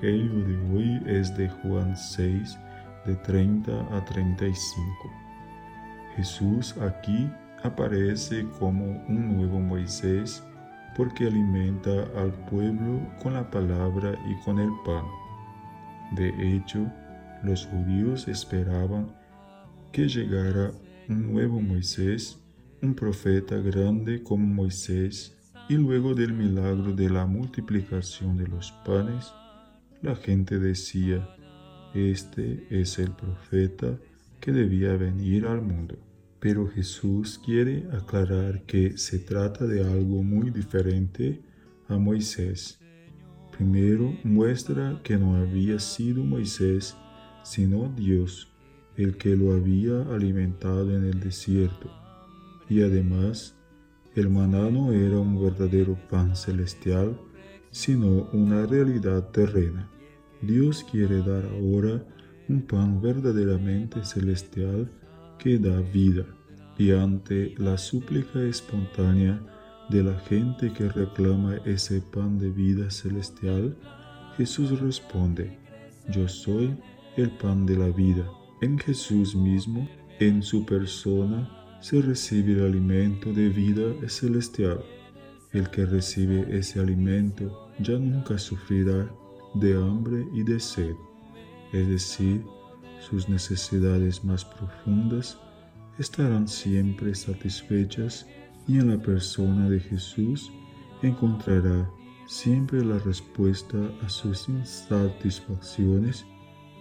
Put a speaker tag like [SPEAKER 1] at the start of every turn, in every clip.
[SPEAKER 1] Evangelio de hoy es de Juan 6, de 30 a 35. Jesús aquí aparece como un nuevo Moisés porque alimenta al pueblo con la palabra y con el pan. De hecho, los judíos esperaban que llegara un nuevo Moisés, un profeta grande como Moisés, y luego del milagro de la multiplicación de los panes, la gente decía, este es el profeta que debía venir al mundo. Pero Jesús quiere aclarar que se trata de algo muy diferente a Moisés. Primero muestra que no había sido Moisés, sino Dios, el que lo había alimentado en el desierto. Y además, el maná no era un verdadero pan celestial, sino una realidad terrena. Dios quiere dar ahora un pan verdaderamente celestial que da vida, y ante la súplica espontánea de la gente que reclama ese pan de vida celestial, Jesús responde, Yo soy el pan de la vida. En Jesús mismo, en su persona, se recibe el alimento de vida celestial. El que recibe ese alimento ya nunca sufrirá de hambre y de sed, es decir, sus necesidades más profundas estarán siempre satisfechas y en la persona de Jesús encontrará siempre la respuesta a sus insatisfacciones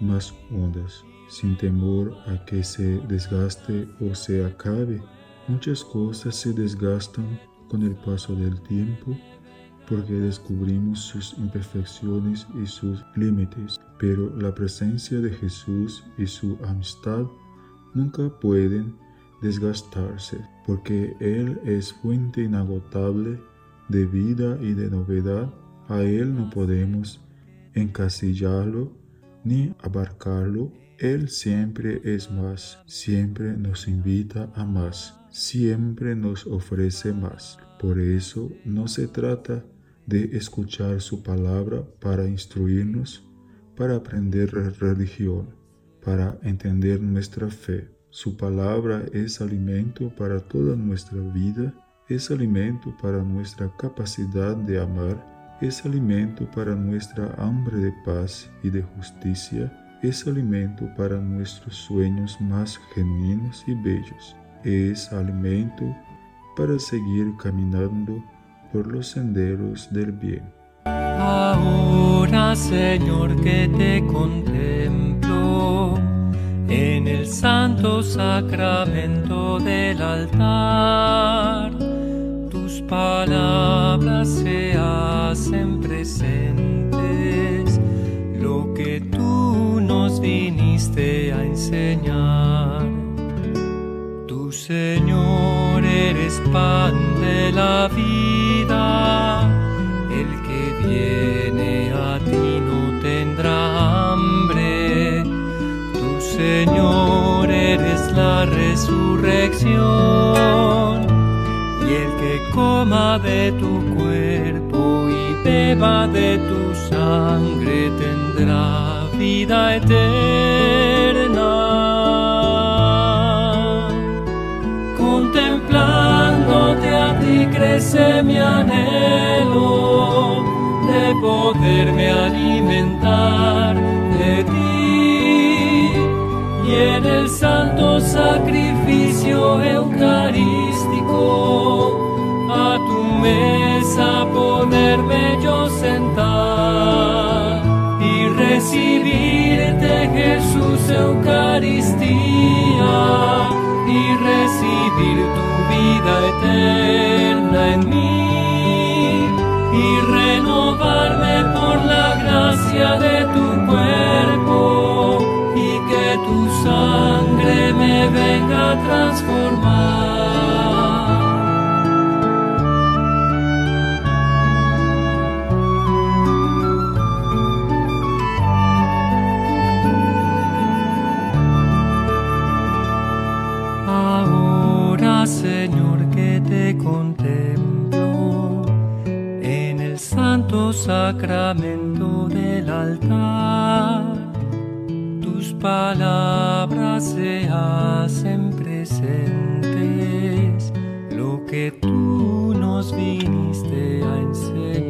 [SPEAKER 1] más hondas, sin temor a que se desgaste o se acabe. Muchas cosas se desgastan con el paso del tiempo porque descubrimos sus imperfecciones y sus límites, pero la presencia de Jesús y su amistad nunca pueden desgastarse, porque Él es fuente inagotable de vida y de novedad. A Él no podemos encasillarlo ni abarcarlo. Él siempre es más, siempre nos invita a más, siempre nos ofrece más. Por eso no se trata de escuchar su palabra para instruirnos, para aprender religión, para entender nuestra fe. Su palabra es alimento para toda nuestra vida, es alimento para nuestra capacidad de amar, es alimento para nuestra hambre de paz y de justicia, es alimento para nuestros sueños más genuinos y bellos, es alimento para seguir caminando por los senderos del bien.
[SPEAKER 2] Ahora, Señor, que te contemplo en el santo sacramento del altar, tus palabras se hacen presentes, lo que tú nos viniste a enseñar. Tu Señor eres pan de la vida el que viene a ti no tendrá hambre. Tu Señor eres la resurrección. Y el que coma de tu cuerpo y beba de tu sangre tendrá vida eterna. Crece mi anhelo de poderme alimentar de ti. Y en el santo sacrificio eucarístico a tu mesa poderme yo sentar y recibirte Jesús Eucaristía y recibir tu vida eterna de tu cuerpo y que tu sangre me venga a transformar sacramento del altar, tus palabras se hacen presentes, lo que tú nos viniste a enseñar.